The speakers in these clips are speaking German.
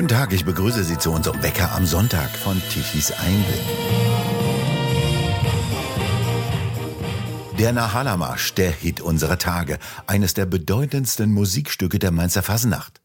Guten Tag, ich begrüße Sie zu unserem Wecker am Sonntag von Tichys Einblick. Der Nahalamarsch, der Hit unserer Tage, eines der bedeutendsten Musikstücke der Mainzer Fasnacht.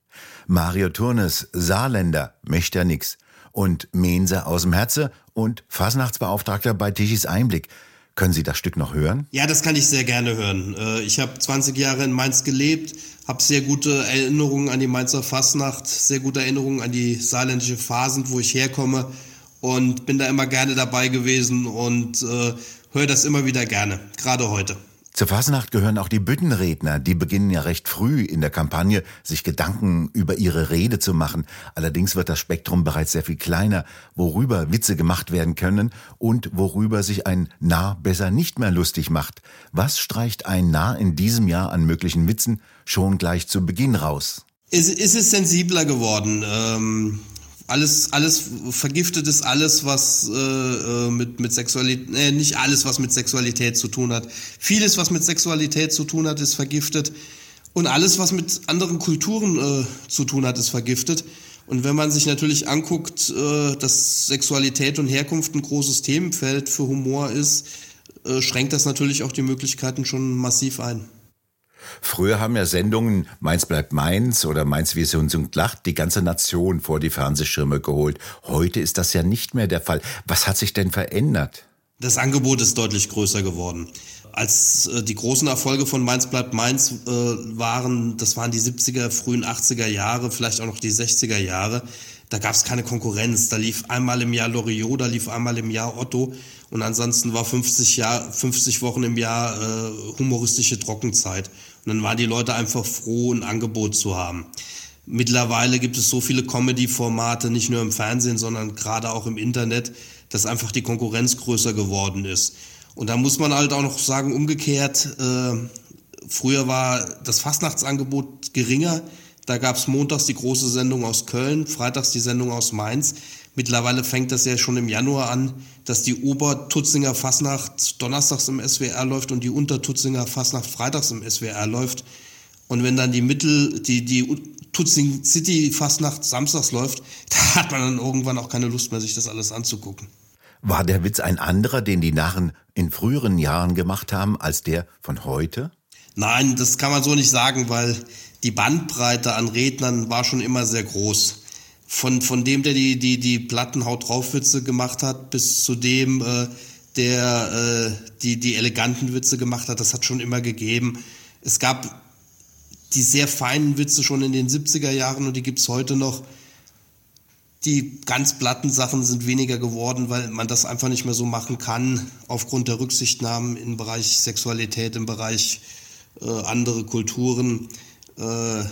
Mario Turnes, Saarländer, möchte nix. Und Mense aus dem Herze und Fasnachtsbeauftragter bei Tichys Einblick. Können Sie das Stück noch hören? Ja, das kann ich sehr gerne hören. Äh, ich habe 20 Jahre in Mainz gelebt, habe sehr gute Erinnerungen an die Mainzer Fastnacht, sehr gute Erinnerungen an die saarländische Phasen, wo ich herkomme und bin da immer gerne dabei gewesen und äh, höre das immer wieder gerne, gerade heute. Zur Fasnacht gehören auch die Büttenredner. Die beginnen ja recht früh in der Kampagne, sich Gedanken über ihre Rede zu machen. Allerdings wird das Spektrum bereits sehr viel kleiner, worüber Witze gemacht werden können und worüber sich ein Narr besser nicht mehr lustig macht. Was streicht ein Narr in diesem Jahr an möglichen Witzen schon gleich zu Beginn raus? Es, es ist sensibler geworden. Ähm alles, alles vergiftet ist alles, was äh, äh, mit, mit Sexualität, äh, nicht alles, was mit Sexualität zu tun hat. Vieles, was mit Sexualität zu tun hat, ist vergiftet. Und alles, was mit anderen Kulturen äh, zu tun hat, ist vergiftet. Und wenn man sich natürlich anguckt, äh, dass Sexualität und Herkunft ein großes Themenfeld für Humor ist, äh, schränkt das natürlich auch die Möglichkeiten schon massiv ein. Früher haben ja Sendungen Mainz bleibt Mainz oder Mainz wir sind und lacht die ganze Nation vor die Fernsehschirme geholt. Heute ist das ja nicht mehr der Fall. Was hat sich denn verändert? Das Angebot ist deutlich größer geworden. Als äh, die großen Erfolge von Mainz bleibt Mainz äh, waren, das waren die 70er, frühen 80er Jahre, vielleicht auch noch die 60er Jahre. Da gab es keine Konkurrenz. Da lief einmal im Jahr Loriot, da lief einmal im Jahr Otto und ansonsten war 50, Jahr, 50 Wochen im Jahr äh, humoristische Trockenzeit. Und dann waren die Leute einfach froh, ein Angebot zu haben. Mittlerweile gibt es so viele Comedy-Formate, nicht nur im Fernsehen, sondern gerade auch im Internet, dass einfach die Konkurrenz größer geworden ist. Und da muss man halt auch noch sagen, umgekehrt, äh, früher war das Fastnachtsangebot geringer. Da gab es montags die große Sendung aus Köln, freitags die Sendung aus Mainz. Mittlerweile fängt das ja schon im Januar an, dass die Obertutzinger Fasnacht donnerstags im SWR läuft und die Untertutzinger Fasnacht freitags im SWR läuft. Und wenn dann die Mittel, die, die Tutzing City Fasnacht samstags läuft, da hat man dann irgendwann auch keine Lust mehr, sich das alles anzugucken. War der Witz ein anderer, den die Narren in früheren Jahren gemacht haben, als der von heute? Nein, das kann man so nicht sagen, weil die Bandbreite an Rednern war schon immer sehr groß von, von dem, der die, die, die Plattenhaut drauf Witze gemacht hat, bis zu dem, äh, der äh, die, die eleganten Witze gemacht hat, das hat schon immer gegeben. Es gab die sehr feinen Witze schon in den 70er Jahren und die gibt's heute noch. Die ganz platten Sachen sind weniger geworden, weil man das einfach nicht mehr so machen kann, aufgrund der Rücksichtnahmen im Bereich Sexualität, im Bereich äh, andere Kulturen. Äh,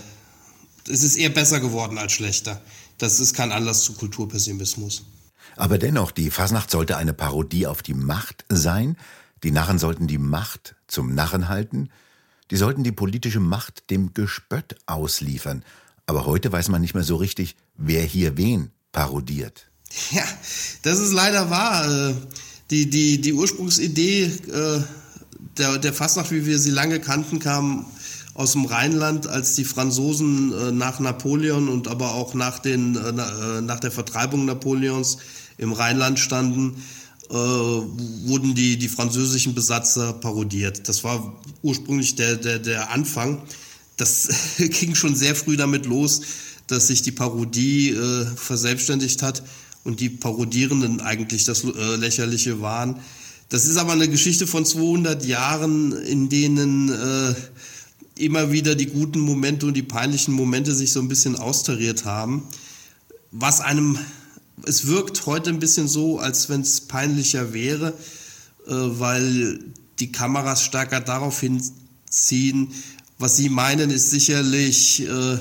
es ist eher besser geworden als schlechter. Das ist kein Anlass zu Kulturpessimismus. Aber dennoch, die Fasnacht sollte eine Parodie auf die Macht sein. Die Narren sollten die Macht zum Narren halten. Die sollten die politische Macht dem Gespött ausliefern. Aber heute weiß man nicht mehr so richtig, wer hier wen parodiert. Ja, das ist leider wahr. Äh, die, die, die Ursprungsidee äh, der, der Fastnacht, wie wir sie lange kannten, kam aus dem Rheinland, als die Franzosen äh, nach Napoleon und aber auch nach, den, äh, äh, nach der Vertreibung Napoleons im Rheinland standen, äh, wurden die, die französischen Besatzer parodiert. Das war ursprünglich der, der, der Anfang. Das ging schon sehr früh damit los, dass sich die Parodie äh, verselbstständigt hat und die Parodierenden eigentlich das äh, Lächerliche waren. Das ist aber eine Geschichte von 200 Jahren, in denen äh, immer wieder die guten Momente und die peinlichen Momente sich so ein bisschen austariert haben. Was einem, es wirkt heute ein bisschen so, als wenn es peinlicher wäre, äh, weil die Kameras stärker darauf hinziehen. Was sie meinen, ist sicherlich, äh,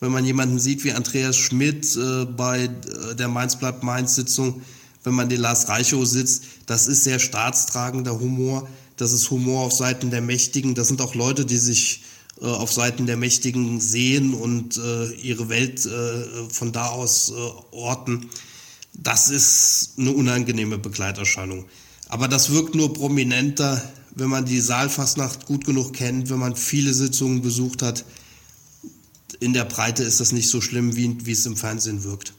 wenn man jemanden sieht wie Andreas Schmidt äh, bei äh, der Mainz bleibt Mainz Sitzung, wenn man den Lars Reichow sitzt, das ist sehr staatstragender Humor. Das ist Humor auf Seiten der Mächtigen. Das sind auch Leute, die sich äh, auf Seiten der Mächtigen sehen und äh, ihre Welt äh, von da aus äh, orten. Das ist eine unangenehme Begleiterscheinung. Aber das wirkt nur prominenter, wenn man die Saalfastnacht gut genug kennt, wenn man viele Sitzungen besucht hat. in der Breite ist das nicht so schlimm, wie, wie es im Fernsehen wirkt.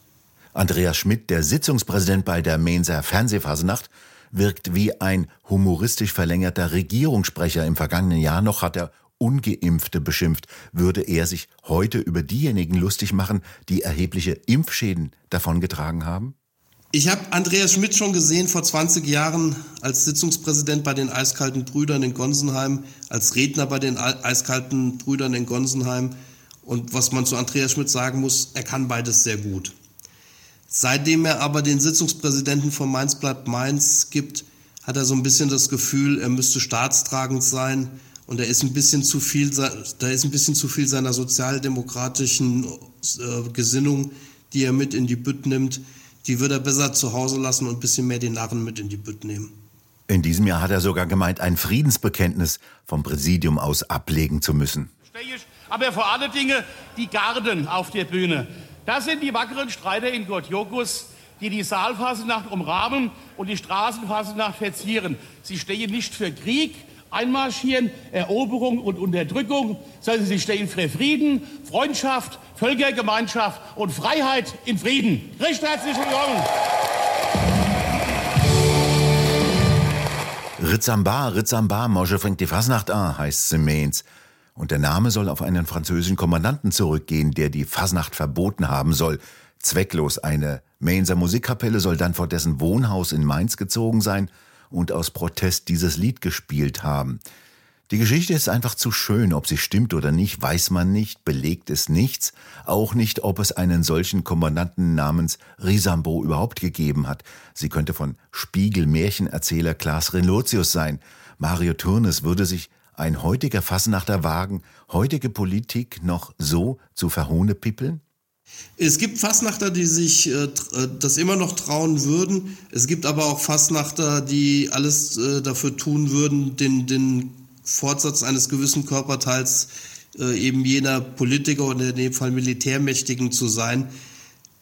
Andreas Schmidt, der Sitzungspräsident bei der Mainzer Fernsehfasenacht, wirkt wie ein humoristisch verlängerter Regierungssprecher. Im vergangenen Jahr noch hat er Ungeimpfte beschimpft. Würde er sich heute über diejenigen lustig machen, die erhebliche Impfschäden davongetragen haben? Ich habe Andreas Schmidt schon gesehen vor 20 Jahren als Sitzungspräsident bei den Eiskalten Brüdern in Gonsenheim, als Redner bei den Eiskalten Brüdern in Gonsenheim. Und was man zu Andreas Schmidt sagen muss, er kann beides sehr gut. Seitdem er aber den Sitzungspräsidenten von Mainz bleibt Mainz gibt, hat er so ein bisschen das Gefühl, er müsste staatstragend sein und er ist ein bisschen zu viel, da ist ein bisschen zu viel seiner sozialdemokratischen äh, Gesinnung, die er mit in die Bütt nimmt, die würde er besser zu Hause lassen und ein bisschen mehr den Narren mit in die Bütt nehmen. In diesem Jahr hat er sogar gemeint, ein Friedensbekenntnis vom Präsidium aus ablegen zu müssen. Aber vor allen Dingen die Garden auf der Bühne. Das sind die wackeren Streiter in Gotjokus, die die Saalfasenacht umrahmen und die Straßenfasenacht verzieren. Sie stehen nicht für Krieg, Einmarschieren, Eroberung und Unterdrückung, sondern sie stehen für Frieden, Freundschaft, Völkergemeinschaft und Freiheit in Frieden. Recht herzlich willkommen. Ritzamba, Ritzamba, Mosche fängt die Fasnacht an, heißt Mainz. Und der Name soll auf einen französischen Kommandanten zurückgehen, der die Fasnacht verboten haben soll. Zwecklos eine Mainzer Musikkapelle soll dann vor dessen Wohnhaus in Mainz gezogen sein und aus Protest dieses Lied gespielt haben. Die Geschichte ist einfach zu schön, ob sie stimmt oder nicht, weiß man nicht, belegt es nichts, auch nicht, ob es einen solchen Kommandanten namens Risambo überhaupt gegeben hat. Sie könnte von Spiegel-Märchenerzähler Klaas Relotius sein. Mario Turnes würde sich ein heutiger Fasnachter wagen, heutige Politik noch so zu verhohnepippeln? Es gibt Fasnachter, die sich äh, äh, das immer noch trauen würden. Es gibt aber auch Fasnachter, die alles äh, dafür tun würden, den, den Fortsatz eines gewissen Körperteils äh, eben jener Politiker oder in dem Fall Militärmächtigen zu sein.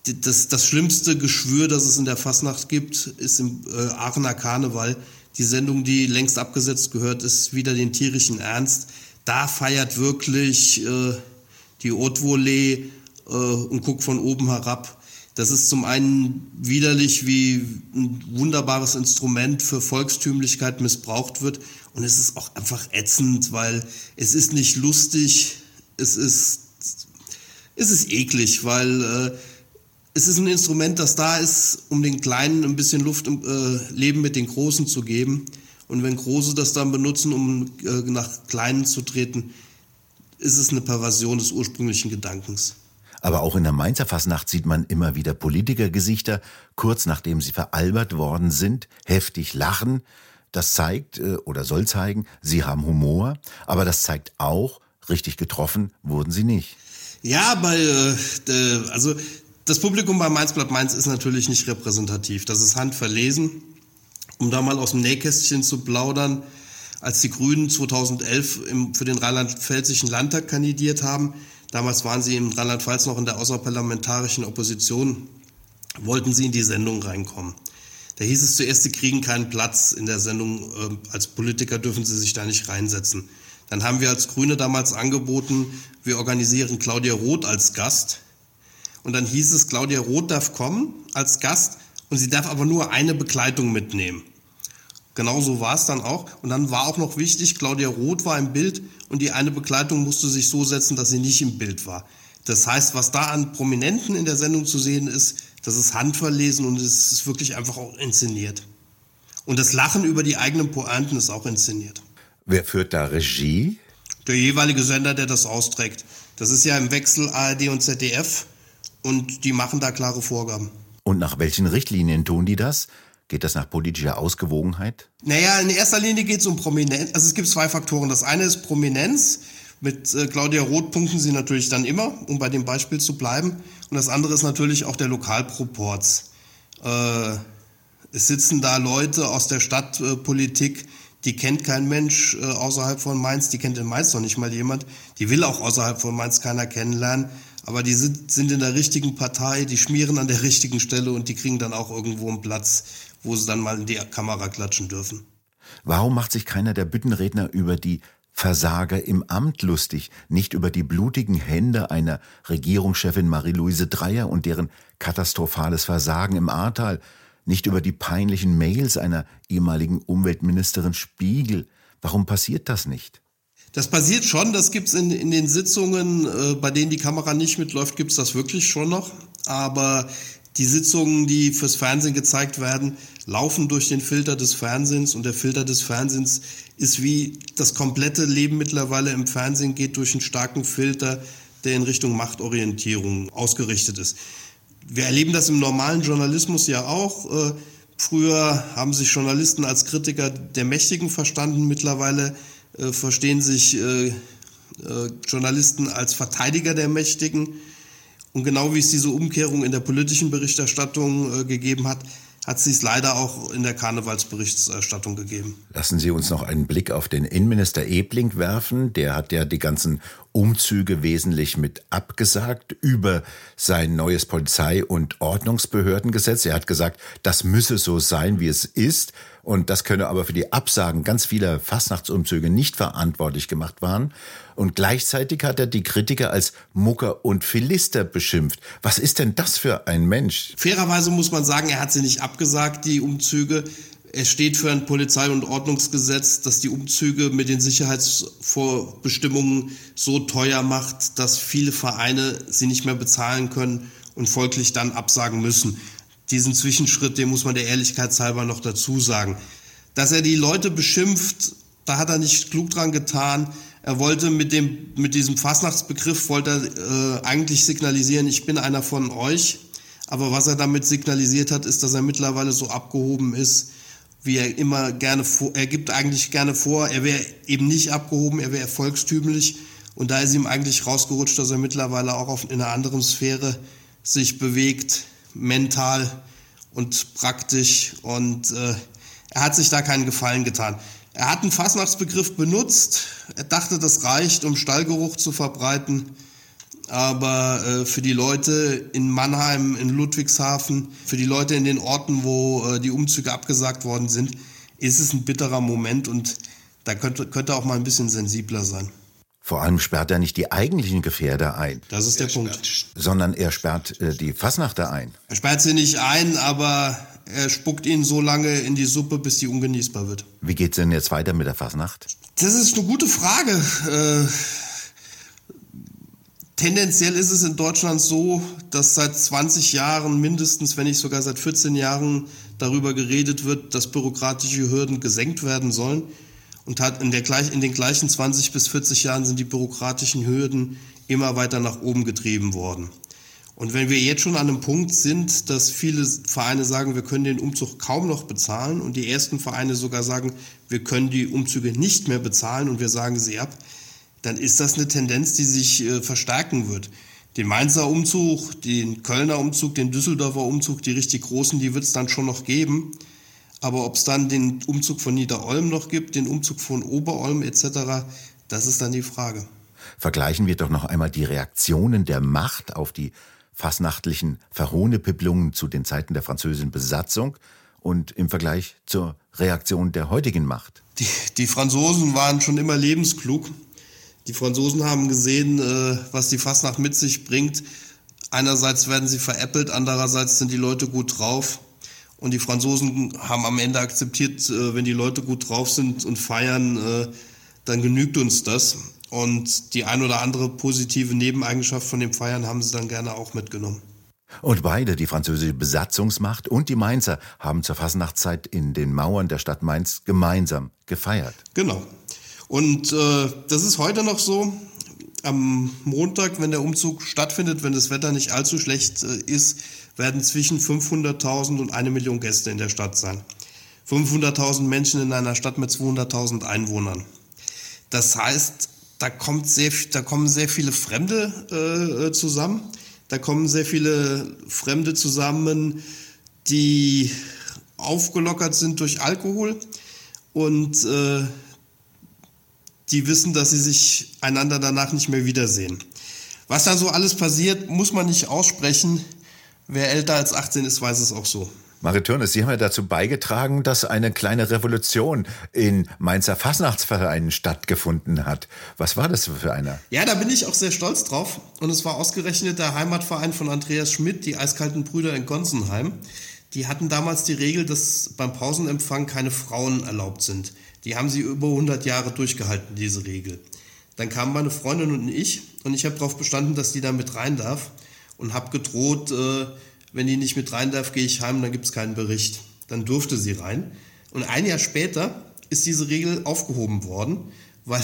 Das, das schlimmste Geschwür, das es in der Fasnacht gibt, ist im äh, Aachener Karneval. Die Sendung, die längst abgesetzt gehört, ist wieder den tierischen Ernst. Da feiert wirklich äh, die Haute Volée äh, und guckt von oben herab. Das ist zum einen widerlich, wie ein wunderbares Instrument für Volkstümlichkeit missbraucht wird. Und es ist auch einfach ätzend, weil es ist nicht lustig, es ist, es ist eklig, weil äh, es ist ein Instrument, das da ist, um den Kleinen ein bisschen Luft im äh, Leben mit den Großen zu geben. Und wenn Große das dann benutzen, um äh, nach Kleinen zu treten, ist es eine Perversion des ursprünglichen Gedankens. Aber auch in der Mainzer Fasnacht sieht man immer wieder Politikergesichter, kurz nachdem sie veralbert worden sind, heftig lachen. Das zeigt äh, oder soll zeigen, sie haben Humor, aber das zeigt auch, richtig getroffen wurden sie nicht. Ja, bei, äh, also das Publikum bei Mainz bleibt Mainz ist natürlich nicht repräsentativ. Das ist handverlesen. Um da mal aus dem Nähkästchen zu plaudern, als die Grünen 2011 im, für den rheinland-pfälzischen Landtag kandidiert haben, damals waren sie in Rheinland-Pfalz noch in der außerparlamentarischen Opposition, wollten sie in die Sendung reinkommen. Da hieß es zuerst, sie kriegen keinen Platz in der Sendung, äh, als Politiker dürfen sie sich da nicht reinsetzen. Dann haben wir als Grüne damals angeboten, wir organisieren Claudia Roth als Gast. Und dann hieß es, Claudia Roth darf kommen als Gast und sie darf aber nur eine Begleitung mitnehmen. Genauso war es dann auch. Und dann war auch noch wichtig, Claudia Roth war im Bild und die eine Begleitung musste sich so setzen, dass sie nicht im Bild war. Das heißt, was da an Prominenten in der Sendung zu sehen ist, das ist handverlesen und es ist wirklich einfach auch inszeniert. Und das Lachen über die eigenen Pointen ist auch inszeniert. Wer führt da Regie? Der jeweilige Sender, der das austrägt. Das ist ja im Wechsel ARD und ZDF und die machen da klare Vorgaben. Und nach welchen Richtlinien tun die das? Geht das nach politischer Ausgewogenheit? Naja, in erster Linie geht es um Prominenz. Also es gibt zwei Faktoren. Das eine ist Prominenz. Mit äh, Claudia Roth punkten sie natürlich dann immer, um bei dem Beispiel zu bleiben. Und das andere ist natürlich auch der Lokalproports. Äh, es sitzen da Leute aus der Stadtpolitik, die kennt kein Mensch äh, außerhalb von Mainz, die kennt in Mainz noch nicht mal jemand. Die will auch außerhalb von Mainz keiner kennenlernen aber die sind, sind in der richtigen Partei, die schmieren an der richtigen Stelle und die kriegen dann auch irgendwo einen Platz, wo sie dann mal in die Kamera klatschen dürfen. Warum macht sich keiner der Büttenredner über die Versager im Amt lustig, nicht über die blutigen Hände einer Regierungschefin Marie-Louise Dreyer und deren katastrophales Versagen im Ahrtal, nicht über die peinlichen Mails einer ehemaligen Umweltministerin Spiegel. Warum passiert das nicht? Das passiert schon, das gibt's in, in den Sitzungen, äh, bei denen die Kamera nicht mitläuft, gibt's das wirklich schon noch. Aber die Sitzungen, die fürs Fernsehen gezeigt werden, laufen durch den Filter des Fernsehens und der Filter des Fernsehens ist wie das komplette Leben mittlerweile im Fernsehen geht durch einen starken Filter, der in Richtung Machtorientierung ausgerichtet ist. Wir erleben das im normalen Journalismus ja auch. Äh, früher haben sich Journalisten als Kritiker der Mächtigen verstanden, mittlerweile äh, verstehen sich äh, Journalisten als Verteidiger der Mächtigen. Und genau wie es diese Umkehrung in der politischen Berichterstattung gegeben hat, hat sie es leider auch in der Karnevalsberichterstattung gegeben. Lassen Sie uns noch einen Blick auf den Innenminister Ebling werfen. Der hat ja die ganzen Umzüge wesentlich mit abgesagt über sein neues Polizei- und Ordnungsbehördengesetz. Er hat gesagt, das müsse so sein, wie es ist. Und das könne aber für die Absagen ganz vieler Fastnachtsumzüge nicht verantwortlich gemacht werden. Und gleichzeitig hat er die Kritiker als Mucker und Philister beschimpft. Was ist denn das für ein Mensch? Fairerweise muss man sagen, er hat sie nicht abgesagt, die Umzüge. Er steht für ein Polizei- und Ordnungsgesetz, das die Umzüge mit den Sicherheitsvorbestimmungen so teuer macht, dass viele Vereine sie nicht mehr bezahlen können und folglich dann absagen müssen. Diesen Zwischenschritt, den muss man der Ehrlichkeit halber noch dazu sagen. Dass er die Leute beschimpft, da hat er nicht klug dran getan. Er wollte mit dem, mit diesem Fastnachtsbegriff wollte er, äh, eigentlich signalisieren, ich bin einer von euch. Aber was er damit signalisiert hat, ist, dass er mittlerweile so abgehoben ist, wie er immer gerne vor, er gibt eigentlich gerne vor, er wäre eben nicht abgehoben, er wäre volkstümlich. Und da ist ihm eigentlich rausgerutscht, dass er mittlerweile auch auf, in einer anderen Sphäre sich bewegt, mental und praktisch. Und äh, er hat sich da keinen Gefallen getan. Er hat einen Fastnachtsbegriff benutzt. Er dachte, das reicht, um Stallgeruch zu verbreiten. Aber äh, für die Leute in Mannheim, in Ludwigshafen, für die Leute in den Orten, wo äh, die Umzüge abgesagt worden sind, ist es ein bitterer Moment und da könnte, könnte auch mal ein bisschen sensibler sein. Vor allem sperrt er nicht die eigentlichen Gefährder ein. Das ist der Punkt. Sondern er sperrt äh, die Fassnachter ein. Er sperrt sie nicht ein, aber er spuckt ihnen so lange in die Suppe, bis sie ungenießbar wird. Wie geht's denn jetzt weiter mit der Fassnacht? Das ist eine gute Frage. Äh, tendenziell ist es in Deutschland so, dass seit 20 Jahren mindestens, wenn nicht sogar seit 14 Jahren darüber geredet wird, dass bürokratische Hürden gesenkt werden sollen. Und hat in, der, in den gleichen 20 bis 40 Jahren sind die bürokratischen Hürden immer weiter nach oben getrieben worden. Und wenn wir jetzt schon an einem Punkt sind, dass viele Vereine sagen, wir können den Umzug kaum noch bezahlen und die ersten Vereine sogar sagen, wir können die Umzüge nicht mehr bezahlen und wir sagen sie ab, dann ist das eine Tendenz, die sich äh, verstärken wird. Den Mainzer Umzug, den Kölner Umzug, den Düsseldorfer Umzug, die richtig großen, die wird es dann schon noch geben. Aber ob es dann den Umzug von Niederolm noch gibt, den Umzug von Oberolm etc., das ist dann die Frage. Vergleichen wir doch noch einmal die Reaktionen der Macht auf die fasnachtlichen Verhohnepipplungen zu den Zeiten der französischen Besatzung und im Vergleich zur Reaktion der heutigen Macht. Die, die Franzosen waren schon immer lebensklug. Die Franzosen haben gesehen, äh, was die Fasnacht mit sich bringt. Einerseits werden sie veräppelt, andererseits sind die Leute gut drauf. Und die Franzosen haben am Ende akzeptiert, äh, wenn die Leute gut drauf sind und feiern, äh, dann genügt uns das. Und die ein oder andere positive Nebeneigenschaft von dem Feiern haben sie dann gerne auch mitgenommen. Und beide, die französische Besatzungsmacht und die Mainzer, haben zur Fasnachtszeit in den Mauern der Stadt Mainz gemeinsam gefeiert. Genau. Und äh, das ist heute noch so. Am Montag, wenn der Umzug stattfindet, wenn das Wetter nicht allzu schlecht äh, ist, werden zwischen 500.000 und eine Million Gäste in der Stadt sein. 500.000 Menschen in einer Stadt mit 200.000 Einwohnern. Das heißt, da, kommt sehr, da kommen sehr viele Fremde äh, zusammen. Da kommen sehr viele Fremde zusammen, die aufgelockert sind durch Alkohol und äh, die wissen, dass sie sich einander danach nicht mehr wiedersehen. Was da so alles passiert, muss man nicht aussprechen. Wer älter als 18 ist, weiß es auch so. Mariturnes, Sie haben ja dazu beigetragen, dass eine kleine Revolution in Mainzer Fasnachtsvereinen stattgefunden hat. Was war das für einer? Ja, da bin ich auch sehr stolz drauf. Und es war ausgerechnet der Heimatverein von Andreas Schmidt, die Eiskalten Brüder in Gonsenheim. Die hatten damals die Regel, dass beim Pausenempfang keine Frauen erlaubt sind. Die haben sie über 100 Jahre durchgehalten, diese Regel. Dann kamen meine Freundin und ich und ich habe darauf bestanden, dass die da mit rein darf und habe gedroht, äh, wenn die nicht mit rein darf, gehe ich heim, dann gibt es keinen Bericht. Dann durfte sie rein. Und ein Jahr später ist diese Regel aufgehoben worden, weil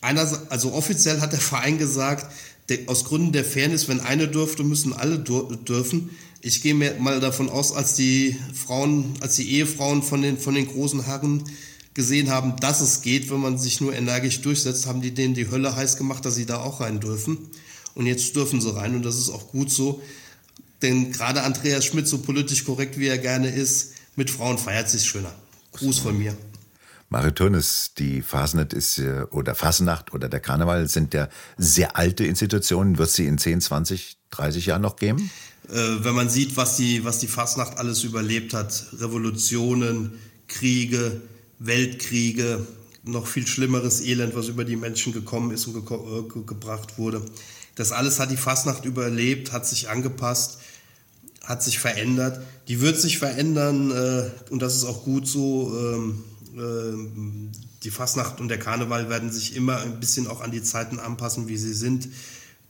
einer, also offiziell hat der Verein gesagt, der, aus Gründen der Fairness, wenn eine dürfte, müssen alle dürfen. Ich gehe mal davon aus, als die Frauen, als die Ehefrauen von den, von den großen Herren gesehen haben, dass es geht, wenn man sich nur energisch durchsetzt, haben die denen die Hölle heiß gemacht, dass sie da auch rein dürfen. Und jetzt dürfen sie rein und das ist auch gut so. Denn gerade Andreas Schmidt, so politisch korrekt wie er gerne ist, mit Frauen feiert sich schöner. Gruß von mir. Maritonis, die Fasnet ist, oder Fasnacht oder der Karneval sind ja sehr alte Institutionen. Wird sie in 10, 20, 30 Jahren noch geben? Äh, wenn man sieht, was die, was die Fasnacht alles überlebt hat, Revolutionen, Kriege, Weltkriege, noch viel schlimmeres Elend, was über die Menschen gekommen ist und ge äh, gebracht wurde. Das alles hat die Fasnacht überlebt, hat sich angepasst, hat sich verändert. Die wird sich verändern äh, und das ist auch gut so. Ähm, äh, die Fasnacht und der Karneval werden sich immer ein bisschen auch an die Zeiten anpassen, wie sie sind.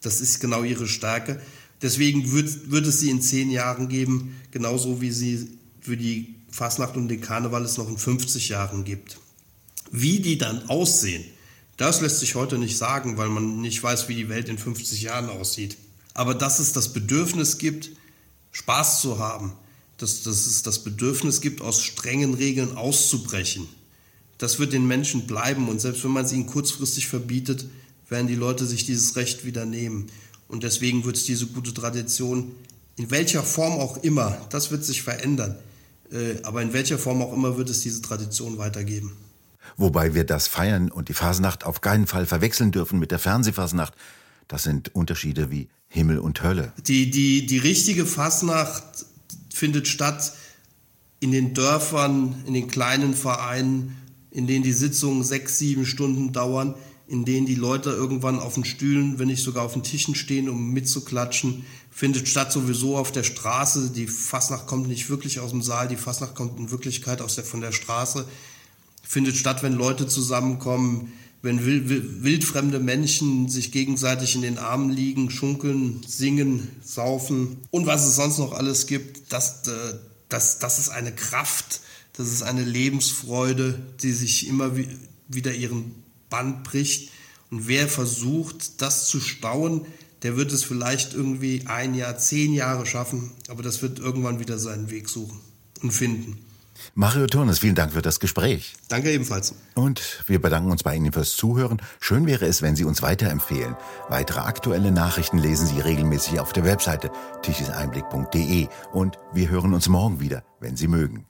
Das ist genau ihre Stärke. Deswegen wird, wird es sie in zehn Jahren geben, genauso wie sie für die Fasnacht und den Karneval es noch in 50 Jahren gibt. Wie die dann aussehen, das lässt sich heute nicht sagen, weil man nicht weiß, wie die Welt in 50 Jahren aussieht. Aber dass es das Bedürfnis gibt, Spaß zu haben, dass, dass es das Bedürfnis gibt, aus strengen Regeln auszubrechen, das wird den Menschen bleiben. Und selbst wenn man es ihnen kurzfristig verbietet, werden die Leute sich dieses Recht wieder nehmen. Und deswegen wird es diese gute Tradition, in welcher Form auch immer, das wird sich verändern. Äh, aber in welcher Form auch immer wird es diese Tradition weitergeben. Wobei wir das Feiern und die Fasnacht auf keinen Fall verwechseln dürfen mit der Fernsehfasnacht. Das sind Unterschiede wie Himmel und Hölle. Die, die, die richtige Fasnacht findet statt in den Dörfern, in den kleinen Vereinen, in denen die Sitzungen sechs, sieben Stunden dauern, in denen die Leute irgendwann auf den Stühlen, wenn nicht sogar auf den Tischen stehen, um mitzuklatschen, findet statt sowieso auf der Straße. Die Fasnacht kommt nicht wirklich aus dem Saal, die Fasnacht kommt in Wirklichkeit aus der, von der Straße findet statt, wenn Leute zusammenkommen, wenn wildfremde Menschen sich gegenseitig in den Armen liegen, schunkeln, singen, saufen und was es sonst noch alles gibt, das, äh, das, das ist eine Kraft, das ist eine Lebensfreude, die sich immer wieder ihren Band bricht. Und wer versucht, das zu stauen, der wird es vielleicht irgendwie ein Jahr, zehn Jahre schaffen, aber das wird irgendwann wieder seinen Weg suchen und finden. Mario Turnes, vielen Dank für das Gespräch. Danke ebenfalls. Und wir bedanken uns bei Ihnen fürs Zuhören. Schön wäre es, wenn Sie uns weiterempfehlen. Weitere aktuelle Nachrichten lesen Sie regelmäßig auf der Webseite tischeseinblick.de und wir hören uns morgen wieder, wenn Sie mögen.